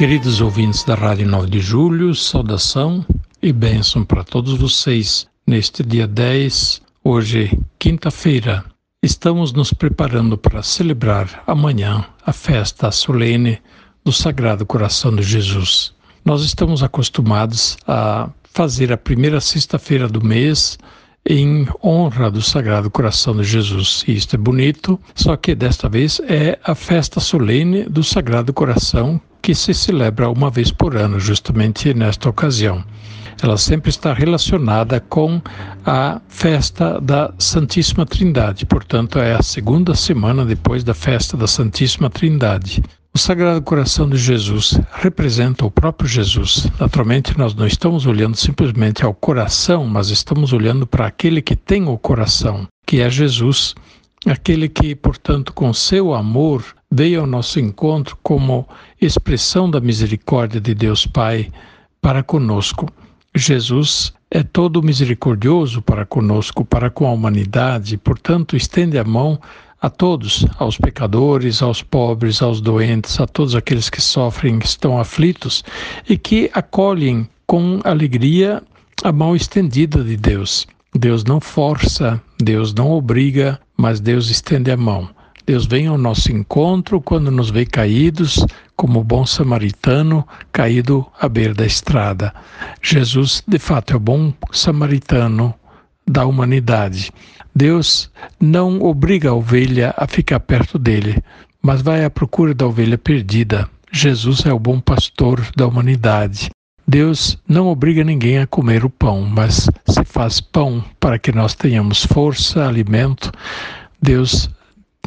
Queridos ouvintes da Rádio 9 de Julho, saudação e bênção para todos vocês neste dia 10, hoje, quinta-feira. Estamos nos preparando para celebrar amanhã a festa solene do Sagrado Coração de Jesus. Nós estamos acostumados a fazer a primeira sexta-feira do mês em honra do Sagrado Coração de Jesus. E isto é bonito, só que desta vez é a festa solene do Sagrado Coração que se celebra uma vez por ano, justamente nesta ocasião ela sempre está relacionada com a festa da Santíssima Trindade. Portanto, é a segunda semana depois da festa da Santíssima Trindade. O Sagrado Coração de Jesus representa o próprio Jesus. Naturalmente, nós não estamos olhando simplesmente ao coração, mas estamos olhando para aquele que tem o coração, que é Jesus, aquele que, portanto, com seu amor, veio ao nosso encontro como expressão da misericórdia de Deus Pai para conosco. Jesus é todo misericordioso para conosco, para com a humanidade, portanto, estende a mão a todos, aos pecadores, aos pobres, aos doentes, a todos aqueles que sofrem, que estão aflitos e que acolhem com alegria a mão estendida de Deus. Deus não força, Deus não obriga, mas Deus estende a mão. Deus vem ao nosso encontro quando nos vê caídos, como bom samaritano caído à beira da estrada. Jesus, de fato, é o bom samaritano da humanidade. Deus não obriga a ovelha a ficar perto dele, mas vai à procura da ovelha perdida. Jesus é o bom pastor da humanidade. Deus não obriga ninguém a comer o pão, mas se faz pão para que nós tenhamos força, alimento. Deus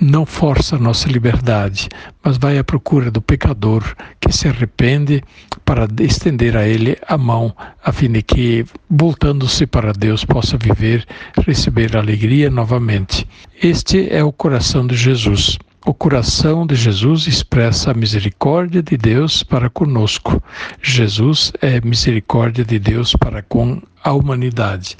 não força a nossa liberdade, mas vai à procura do pecador que se arrepende para estender a ele a mão, a fim de que, voltando-se para Deus, possa viver, receber alegria novamente. Este é o coração de Jesus. O coração de Jesus expressa a misericórdia de Deus para conosco. Jesus é misericórdia de Deus para com a humanidade.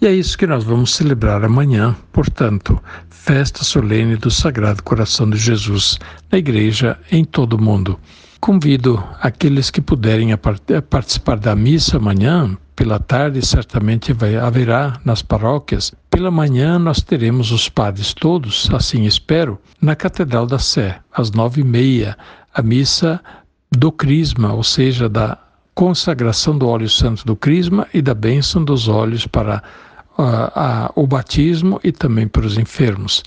E é isso que nós vamos celebrar amanhã, portanto, festa solene do Sagrado Coração de Jesus na igreja em todo o mundo. Convido aqueles que puderem a participar da missa amanhã, pela tarde certamente vai, haverá nas paróquias. Pela manhã nós teremos os padres todos, assim espero, na Catedral da Sé, às nove e meia, a missa do Crisma, ou seja, da consagração do óleo santo do Crisma e da bênção dos óleos para uh, o batismo e também para os enfermos.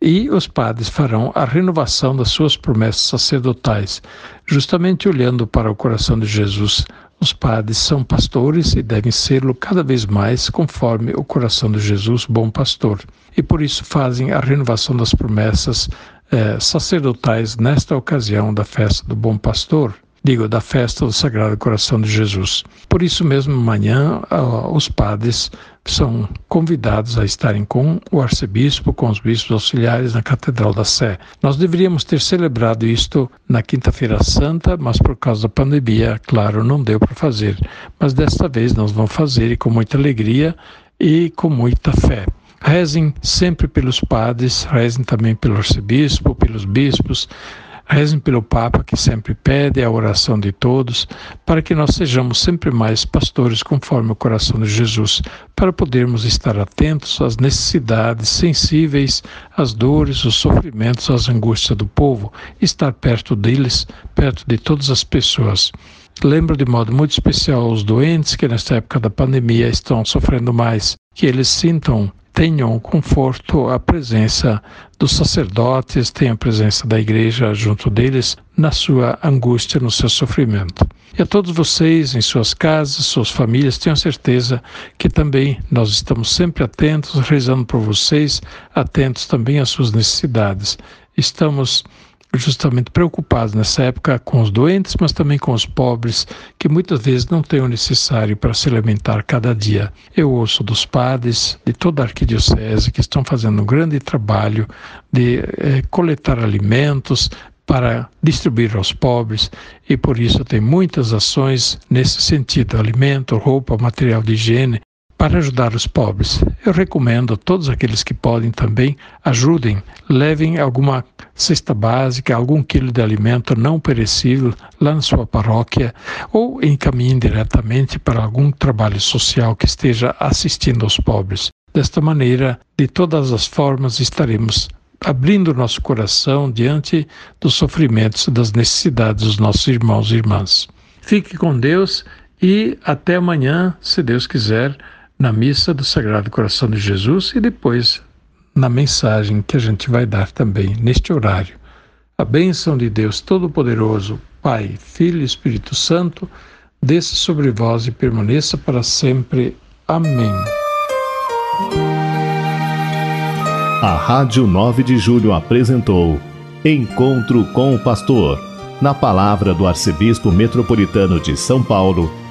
E os padres farão a renovação das suas promessas sacerdotais, justamente olhando para o coração de Jesus, os padres são pastores e devem serlo cada vez mais conforme o coração de Jesus, bom pastor. E por isso fazem a renovação das promessas eh, sacerdotais nesta ocasião da festa do bom pastor, digo, da festa do Sagrado Coração de Jesus. Por isso mesmo, amanhã, os padres são convidados a estarem com o arcebispo, com os bispos auxiliares na Catedral da Sé. Nós deveríamos ter celebrado isto na Quinta-feira Santa, mas por causa da pandemia, claro, não deu para fazer. Mas desta vez nós vamos fazer e com muita alegria e com muita fé. Rezem sempre pelos padres, rezem também pelo arcebispo, pelos bispos, Rezem pelo Papa, que sempre pede a oração de todos, para que nós sejamos sempre mais pastores conforme o coração de Jesus, para podermos estar atentos às necessidades, sensíveis às dores, os sofrimentos, às angústias do povo, estar perto deles, perto de todas as pessoas. Lembro de modo muito especial os doentes que nesta época da pandemia estão sofrendo mais, que eles sintam tenham conforto a presença dos sacerdotes, tenham a presença da igreja junto deles na sua angústia, no seu sofrimento. E a todos vocês, em suas casas, suas famílias, tenham certeza que também nós estamos sempre atentos, rezando por vocês, atentos também às suas necessidades. Estamos justamente preocupados nessa época com os doentes, mas também com os pobres, que muitas vezes não têm o necessário para se alimentar cada dia. Eu ouço dos padres de toda a arquidiocese que estão fazendo um grande trabalho de eh, coletar alimentos, para distribuir aos pobres e por isso tem muitas ações nesse sentido, alimento, roupa, material de higiene, para ajudar os pobres. Eu recomendo a todos aqueles que podem também ajudem, levem alguma cesta básica, algum quilo de alimento não perecível lá na sua paróquia ou encaminhem diretamente para algum trabalho social que esteja assistindo aos pobres. Desta maneira, de todas as formas, estaremos abrindo nosso coração diante dos sofrimentos, das necessidades dos nossos irmãos e irmãs. Fique com Deus e até amanhã, se Deus quiser na missa do Sagrado Coração de Jesus e depois na mensagem que a gente vai dar também neste horário. A bênção de Deus Todo-Poderoso, Pai, Filho e Espírito Santo, desça sobre vós e permaneça para sempre. Amém. A Rádio 9 de Julho apresentou Encontro com o Pastor, na palavra do Arcebispo Metropolitano de São Paulo,